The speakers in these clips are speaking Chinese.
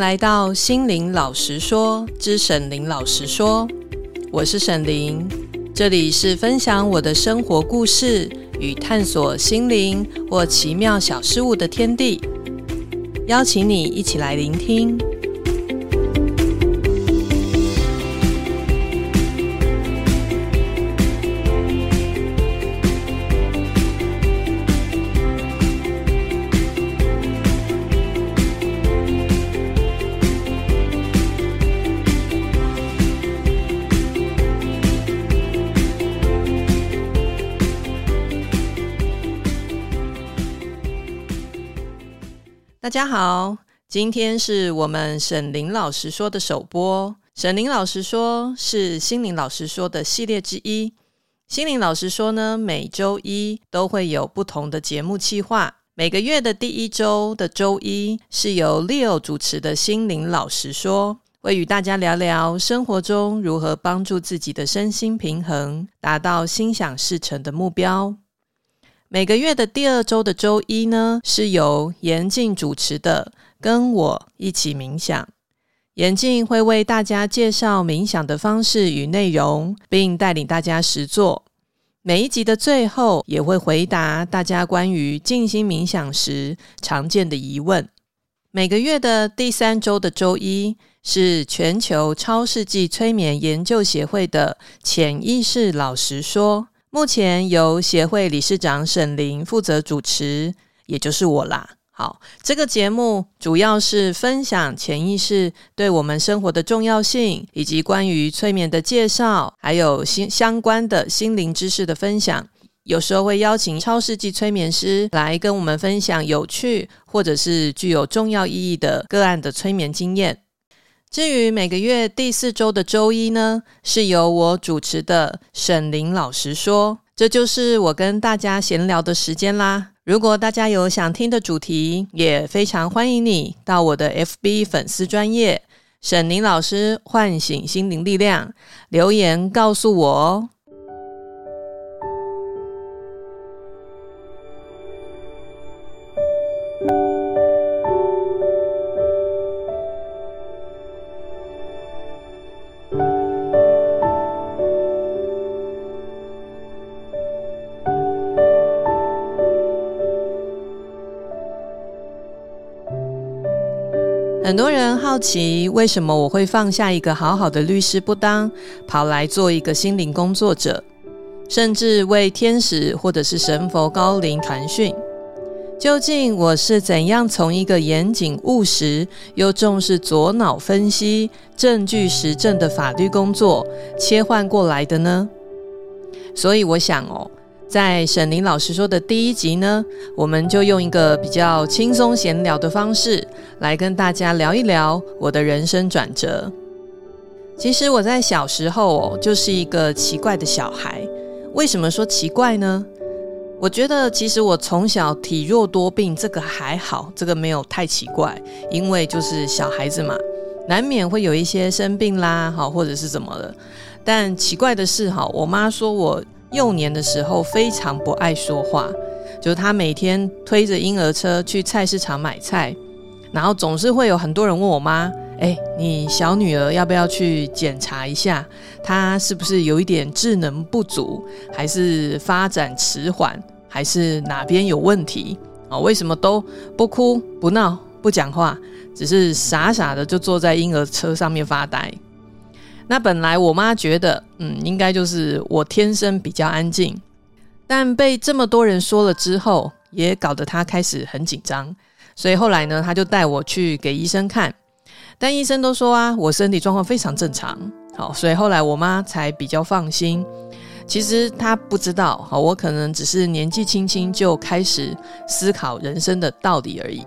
来到心灵老实说之沈林老实说，我是沈林，这里是分享我的生活故事与探索心灵或奇妙小事物的天地，邀请你一起来聆听。大家好，今天是我们沈伶老师说的首播。沈伶老师说是心灵老师说的系列之一。心灵老师说呢，每周一都会有不同的节目计划。每个月的第一周的周一是由 Leo 主持的心灵老师说，会与大家聊聊生活中如何帮助自己的身心平衡，达到心想事成的目标。每个月的第二周的周一呢，是由妍静主持的，跟我一起冥想。妍静会为大家介绍冥想的方式与内容，并带领大家实作。每一集的最后，也会回答大家关于静心冥想时常见的疑问。每个月的第三周的周一，是全球超世纪催眠研究协会的潜意识老实说。目前由协会理事长沈伶负责主持，也就是我啦。好，这个节目主要是分享潜意识对我们生活的重要性，以及关于催眠的介绍，还有心相关的心灵知识的分享。有时候会邀请超世纪催眠师来跟我们分享有趣或者是具有重要意义的个案的催眠经验。至于每个月第四周的周一呢，是由我主持的沈林老师说，这就是我跟大家闲聊的时间啦。如果大家有想听的主题，也非常欢迎你到我的 FB 粉丝专业沈林老师唤醒心灵力量留言告诉我哦。很多人好奇，为什么我会放下一个好好的律师不当，跑来做一个心灵工作者，甚至为天使或者是神佛高龄传讯？究竟我是怎样从一个严谨务实又重视左脑分析、证据实证的法律工作切换过来的呢？所以我想哦。在沈伶老师说的第一集呢，我们就用一个比较轻松闲聊的方式来跟大家聊一聊我的人生转折。其实我在小时候哦，就是一个奇怪的小孩。为什么说奇怪呢？我觉得其实我从小体弱多病，这个还好，这个没有太奇怪，因为就是小孩子嘛，难免会有一些生病啦，好或者是怎么的。但奇怪的是，哈，我妈说我。幼年的时候非常不爱说话，就是他每天推着婴儿车去菜市场买菜，然后总是会有很多人问我妈：“哎，你小女儿要不要去检查一下？她是不是有一点智能不足，还是发展迟缓，还是哪边有问题？啊，为什么都不哭不闹不讲话，只是傻傻的就坐在婴儿车上面发呆？”那本来我妈觉得，嗯，应该就是我天生比较安静，但被这么多人说了之后，也搞得她开始很紧张，所以后来呢，她就带我去给医生看，但医生都说啊，我身体状况非常正常，好，所以后来我妈才比较放心。其实她不知道，好，我可能只是年纪轻轻就开始思考人生的道理而已。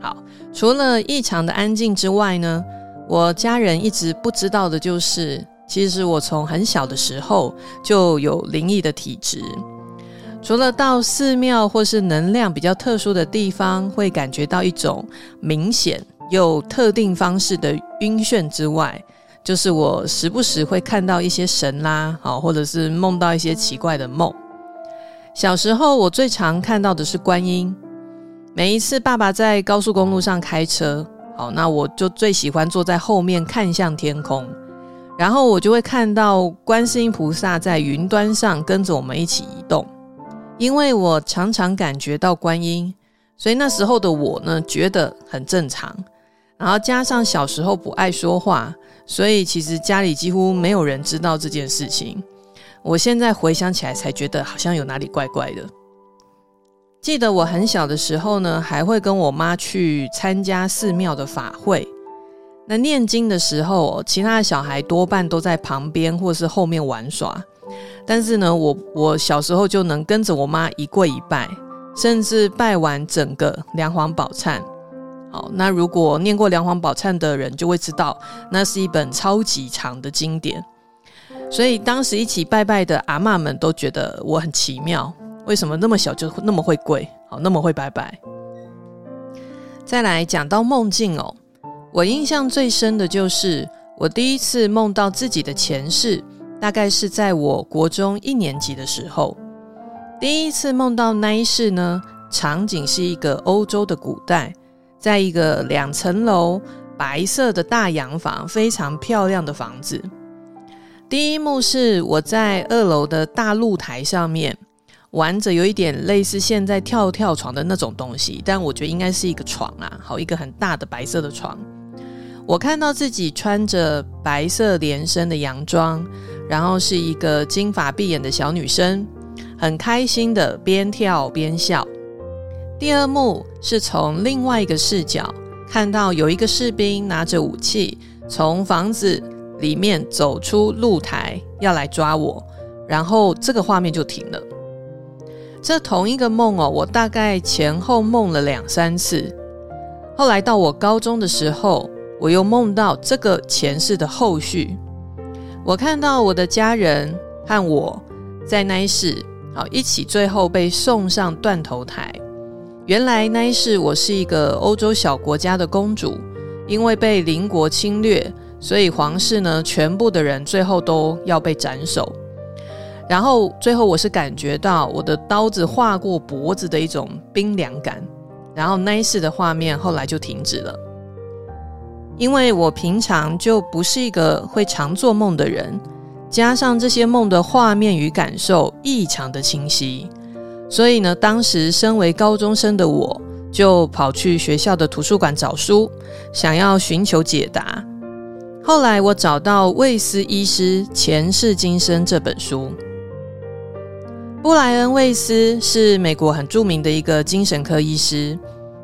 好，除了异常的安静之外呢，我家人一直不知道的就是，其实我从很小的时候就有灵异的体质。除了到寺庙或是能量比较特殊的地方，会感觉到一种明显又特定方式的晕眩之外，就是我时不时会看到一些神啦，好，或者是梦到一些奇怪的梦。小时候我最常看到的是观音。每一次爸爸在高速公路上开车，好，那我就最喜欢坐在后面看向天空，然后我就会看到观世音菩萨在云端上跟着我们一起移动。因为我常常感觉到观音，所以那时候的我呢，觉得很正常。然后加上小时候不爱说话，所以其实家里几乎没有人知道这件事情。我现在回想起来，才觉得好像有哪里怪怪的。记得我很小的时候呢，还会跟我妈去参加寺庙的法会。那念经的时候，其他的小孩多半都在旁边或是后面玩耍。但是呢，我我小时候就能跟着我妈一跪一拜，甚至拜完整个梁皇宝忏。好，那如果念过梁皇宝忏的人就会知道，那是一本超级长的经典。所以当时一起拜拜的阿嬷们都觉得我很奇妙。为什么那么小就那么会跪？好，那么会拜拜。再来讲到梦境哦，我印象最深的就是我第一次梦到自己的前世，大概是在我国中一年级的时候。第一次梦到那一世呢，场景是一个欧洲的古代，在一个两层楼白色的大洋房，非常漂亮的房子。第一幕是我在二楼的大露台上面。玩着有一点类似现在跳跳床的那种东西，但我觉得应该是一个床啊，好，一个很大的白色的床。我看到自己穿着白色连身的洋装，然后是一个金发碧眼的小女生，很开心的边跳边笑。第二幕是从另外一个视角看到有一个士兵拿着武器从房子里面走出露台要来抓我，然后这个画面就停了。这同一个梦哦，我大概前后梦了两三次。后来到我高中的时候，我又梦到这个前世的后续。我看到我的家人和我在那一世，好一起，最后被送上断头台。原来那一世我是一个欧洲小国家的公主，因为被邻国侵略，所以皇室呢，全部的人最后都要被斩首。然后最后我是感觉到我的刀子划过脖子的一种冰凉感，然后那一世的画面后来就停止了。因为我平常就不是一个会常做梦的人，加上这些梦的画面与感受异常的清晰，所以呢，当时身为高中生的我就跑去学校的图书馆找书，想要寻求解答。后来我找到魏斯医师《前世今生》这本书。布莱恩·魏斯是美国很著名的一个精神科医师，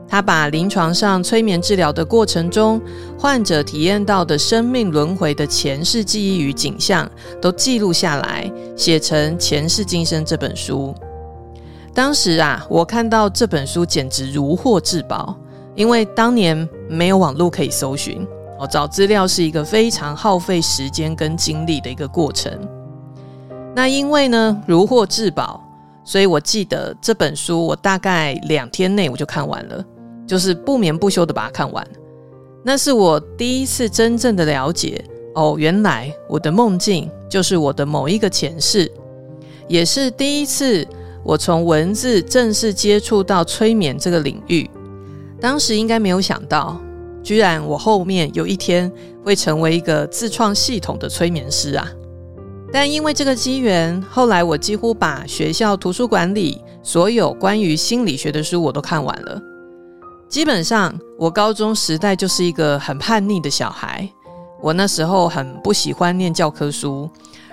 他把临床上催眠治疗的过程中，患者体验到的生命轮回的前世记忆与景象，都记录下来，写成《前世今生》这本书。当时啊，我看到这本书简直如获至宝，因为当年没有网络可以搜寻，我找资料是一个非常耗费时间跟精力的一个过程。那因为呢，如获至宝，所以我记得这本书，我大概两天内我就看完了，就是不眠不休的把它看完。那是我第一次真正的了解，哦，原来我的梦境就是我的某一个前世，也是第一次我从文字正式接触到催眠这个领域。当时应该没有想到，居然我后面有一天会成为一个自创系统的催眠师啊！但因为这个机缘，后来我几乎把学校图书馆里所有关于心理学的书我都看完了。基本上，我高中时代就是一个很叛逆的小孩。我那时候很不喜欢念教科书，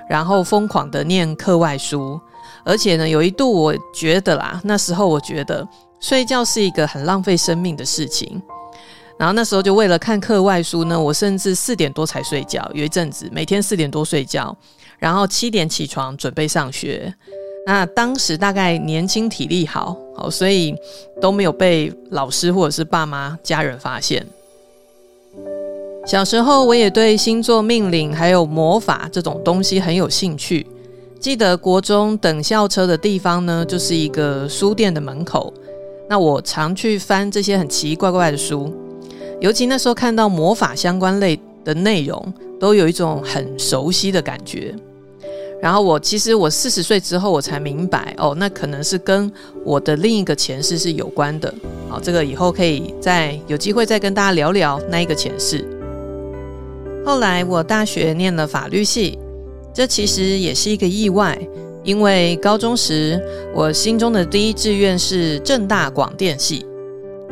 然后疯狂的念课外书。而且呢，有一度我觉得啦，那时候我觉得睡觉是一个很浪费生命的事情。然后那时候就为了看课外书呢，我甚至四点多才睡觉。有一阵子每天四点多睡觉。然后七点起床准备上学，那当时大概年轻体力好，好，所以都没有被老师或者是爸妈家人发现。小时候我也对星座命理还有魔法这种东西很有兴趣。记得国中等校车的地方呢，就是一个书店的门口。那我常去翻这些很奇奇怪怪的书，尤其那时候看到魔法相关类的内容。都有一种很熟悉的感觉，然后我其实我四十岁之后我才明白，哦，那可能是跟我的另一个前世是有关的。好，这个以后可以再有机会再跟大家聊聊那一个前世。后来我大学念了法律系，这其实也是一个意外，因为高中时我心中的第一志愿是正大广电系。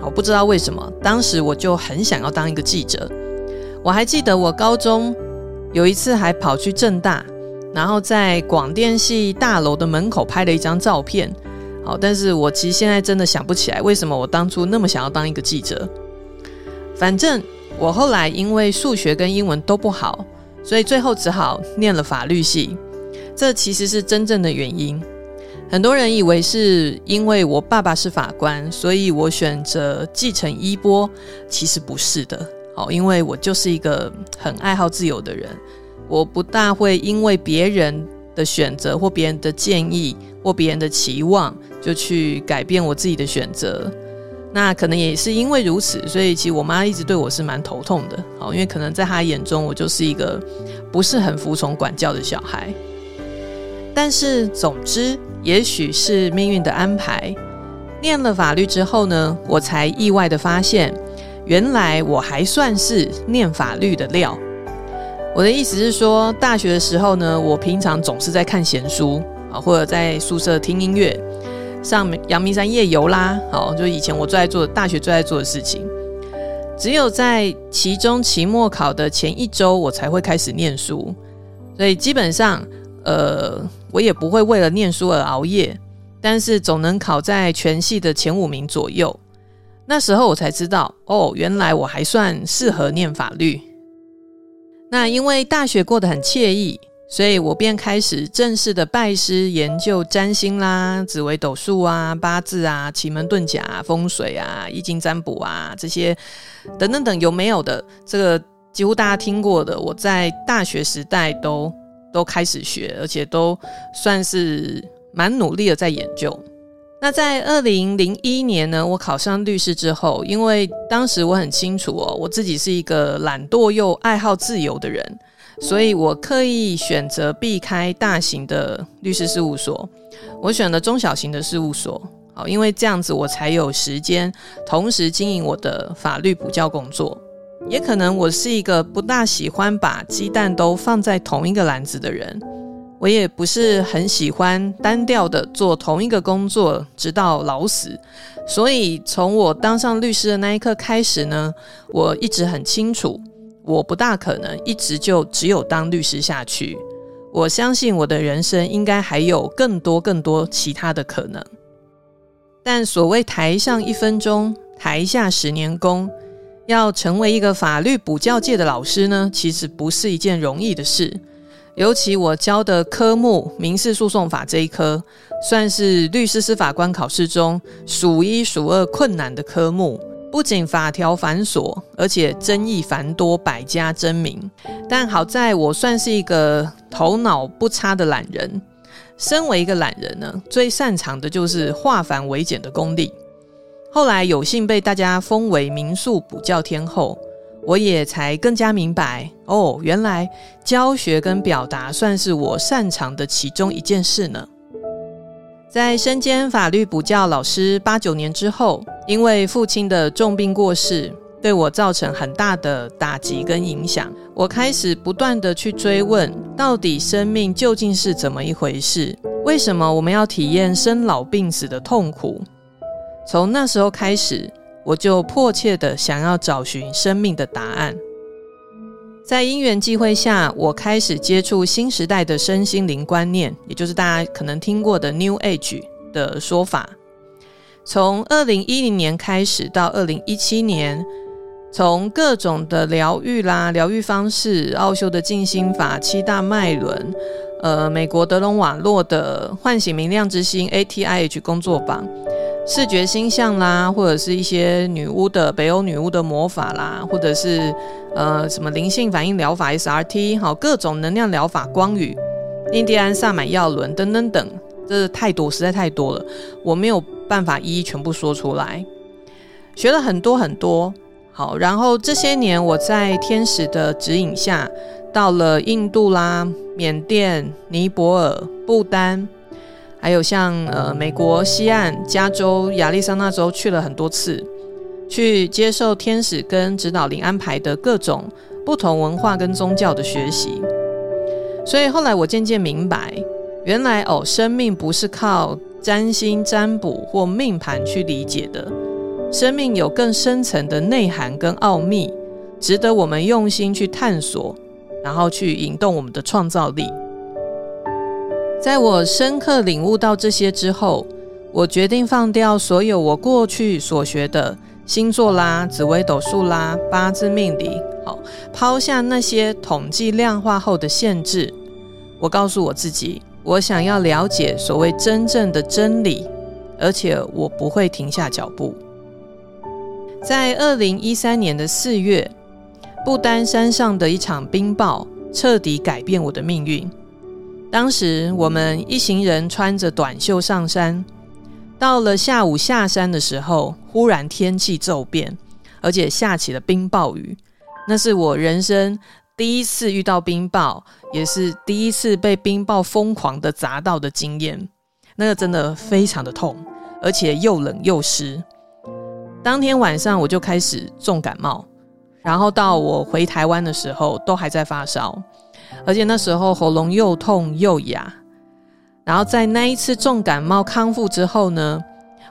我不知道为什么，当时我就很想要当一个记者。我还记得我高中有一次还跑去正大。然后在广电系大楼的门口拍了一张照片，好，但是我其实现在真的想不起来为什么我当初那么想要当一个记者。反正我后来因为数学跟英文都不好，所以最后只好念了法律系。这其实是真正的原因。很多人以为是因为我爸爸是法官，所以我选择继承衣钵，其实不是的。好，因为我就是一个很爱好自由的人。我不大会因为别人的选择或别人的建议或别人的期望就去改变我自己的选择。那可能也是因为如此，所以其实我妈一直对我是蛮头痛的。好，因为可能在她眼中，我就是一个不是很服从管教的小孩。但是总之，也许是命运的安排。念了法律之后呢，我才意外的发现，原来我还算是念法律的料。我的意思是说，大学的时候呢，我平常总是在看闲书啊，或者在宿舍听音乐，上阳明山夜游啦，好，就以前我最爱做的，大学最爱做的事情。只有在期中、期末考的前一周，我才会开始念书，所以基本上，呃，我也不会为了念书而熬夜，但是总能考在全系的前五名左右。那时候我才知道，哦，原来我还算适合念法律。那因为大学过得很惬意，所以我便开始正式的拜师研究占星啦、紫微斗数啊、八字啊、奇门遁甲啊、风水啊、易经占卜啊这些等等等有没有的，这个几乎大家听过的，我在大学时代都都开始学，而且都算是蛮努力的在研究。那在二零零一年呢，我考上律师之后，因为当时我很清楚哦，我自己是一个懒惰又爱好自由的人，所以我刻意选择避开大型的律师事务所，我选了中小型的事务所，好，因为这样子我才有时间同时经营我的法律补教工作。也可能我是一个不大喜欢把鸡蛋都放在同一个篮子的人。我也不是很喜欢单调的做同一个工作直到老死，所以从我当上律师的那一刻开始呢，我一直很清楚，我不大可能一直就只有当律师下去。我相信我的人生应该还有更多更多其他的可能。但所谓台上一分钟，台下十年功，要成为一个法律补教界的老师呢，其实不是一件容易的事。尤其我教的科目《民事诉讼法》这一科，算是律师司法官考试中数一数二困难的科目。不仅法条繁琐，而且争议繁多，百家争鸣。但好在我算是一个头脑不差的懒人。身为一个懒人呢，最擅长的就是化繁为简的功力。后来有幸被大家封为民诉补教天后。我也才更加明白哦，原来教学跟表达算是我擅长的其中一件事呢。在身兼法律补教老师八九年之后，因为父亲的重病过世，对我造成很大的打击跟影响。我开始不断地去追问，到底生命究竟是怎么一回事？为什么我们要体验生老病死的痛苦？从那时候开始。我就迫切的想要找寻生命的答案。在因缘际会下，我开始接触新时代的身心灵观念，也就是大家可能听过的 New Age 的说法。从二零一零年开始到二零一七年，从各种的疗愈啦、疗愈方式、奥修的静心法、七大脉轮，呃，美国德隆瓦洛的唤醒明亮之心 ATIH 工作坊。视觉星象啦，或者是一些女巫的北欧女巫的魔法啦，或者是呃什么灵性反应疗法 SRT，好，各种能量疗法、光语、印第安萨满药轮等等等，这太多，实在太多了，我没有办法一一全部说出来。学了很多很多，好，然后这些年我在天使的指引下，到了印度啦、缅甸、尼泊尔、不丹，还有像呃美国西岸、加州、亚利桑那州去了很多次，去接受天使跟指导灵安排的各种不同文化跟宗教的学习。所以后来我渐渐明白，原来哦，生命不是靠占星占卜或命盘去理解的，生命有更深层的内涵跟奥秘，值得我们用心去探索，然后去引动我们的创造力。在我深刻领悟到这些之后，我决定放掉所有我过去所学的星座啦、紫微斗数啦、八字命理。好，抛下那些统计量化后的限制，我告诉我自己，我想要了解所谓真正的真理，而且我不会停下脚步。在二零一三年的四月，不丹山上的一场冰雹彻底改变我的命运。当时我们一行人穿着短袖上山，到了下午下山的时候，忽然天气骤变，而且下起了冰雹雨。那是我人生第一次遇到冰雹，也是第一次被冰雹疯狂的砸到的经验。那个真的非常的痛，而且又冷又湿。当天晚上我就开始重感冒，然后到我回台湾的时候都还在发烧，而且那时候喉咙又痛又哑。然后在那一次重感冒康复之后呢，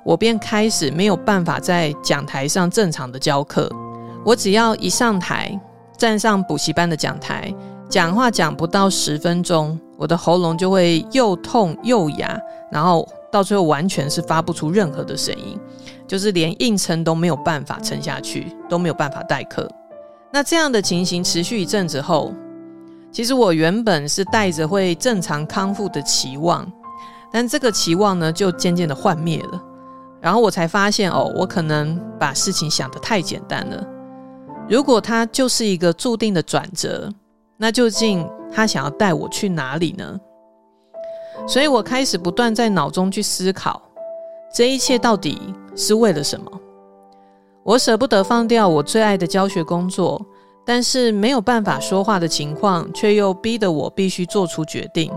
我便开始没有办法在讲台上正常的教课。我只要一上台，站上补习班的讲台，讲话讲不到十分钟，我的喉咙就会又痛又哑，然后到最后完全是发不出任何的声音，就是连硬撑都没有办法撑下去，都没有办法代课。那这样的情形持续一阵子后，其实我原本是带着会正常康复的期望，但这个期望呢，就渐渐的幻灭了。然后我才发现，哦，我可能把事情想得太简单了。如果它就是一个注定的转折，那究竟他想要带我去哪里呢？所以我开始不断在脑中去思考，这一切到底是为了什么？我舍不得放掉我最爱的教学工作，但是没有办法说话的情况，却又逼得我必须做出决定。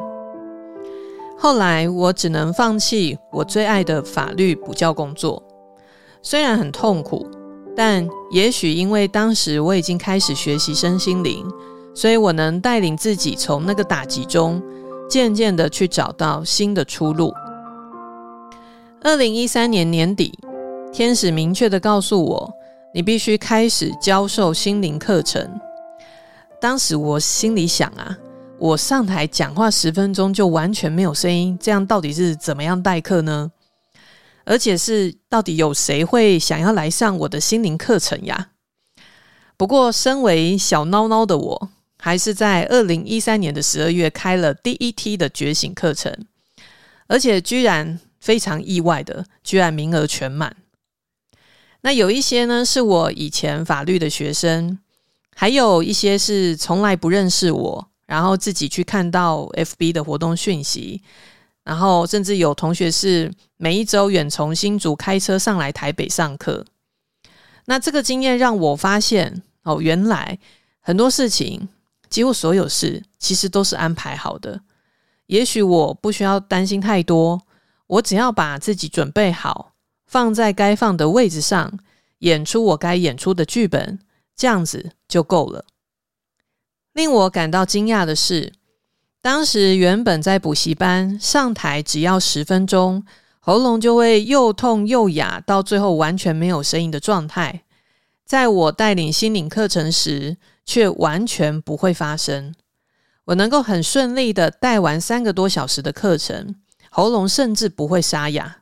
后来我只能放弃我最爱的法律补教工作，虽然很痛苦。但也许因为当时我已经开始学习身心灵，所以我能带领自己从那个打击中，渐渐的去找到新的出路。二零一三年年底，天使明确的告诉我，你必须开始教授心灵课程。当时我心里想啊，我上台讲话十分钟就完全没有声音，这样到底是怎么样代课呢？而且是到底有谁会想要来上我的心灵课程呀？不过，身为小孬孬的我，还是在二零一三年的十二月开了第一梯的觉醒课程，而且居然非常意外的，居然名额全满。那有一些呢，是我以前法律的学生，还有一些是从来不认识我，然后自己去看到 FB 的活动讯息。然后，甚至有同学是每一周远从新竹开车上来台北上课。那这个经验让我发现，哦，原来很多事情，几乎所有事，其实都是安排好的。也许我不需要担心太多，我只要把自己准备好，放在该放的位置上，演出我该演出的剧本，这样子就够了。令我感到惊讶的是，当时原本在补习班上台只要十分钟，喉咙就会又痛又哑，到最后完全没有声音的状态，在我带领心灵课程时，却完全不会发生。我能够很顺利的带完三个多小时的课程，喉咙甚至不会沙哑。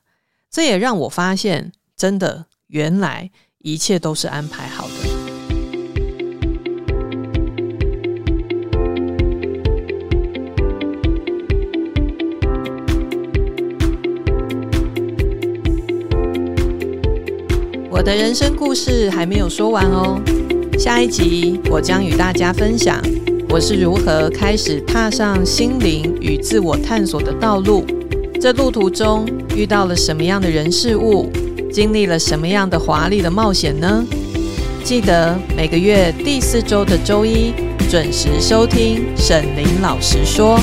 这也让我发现，真的，原来一切都是安排好的。我的人生故事还没有说完哦，下一集我将与大家分享我是如何开始踏上心灵与自我探索的道路，这路途中遇到了什么样的人事物，经历了什么样的华丽的冒险呢？记得每个月第四周的周一准时收听沈林老师说。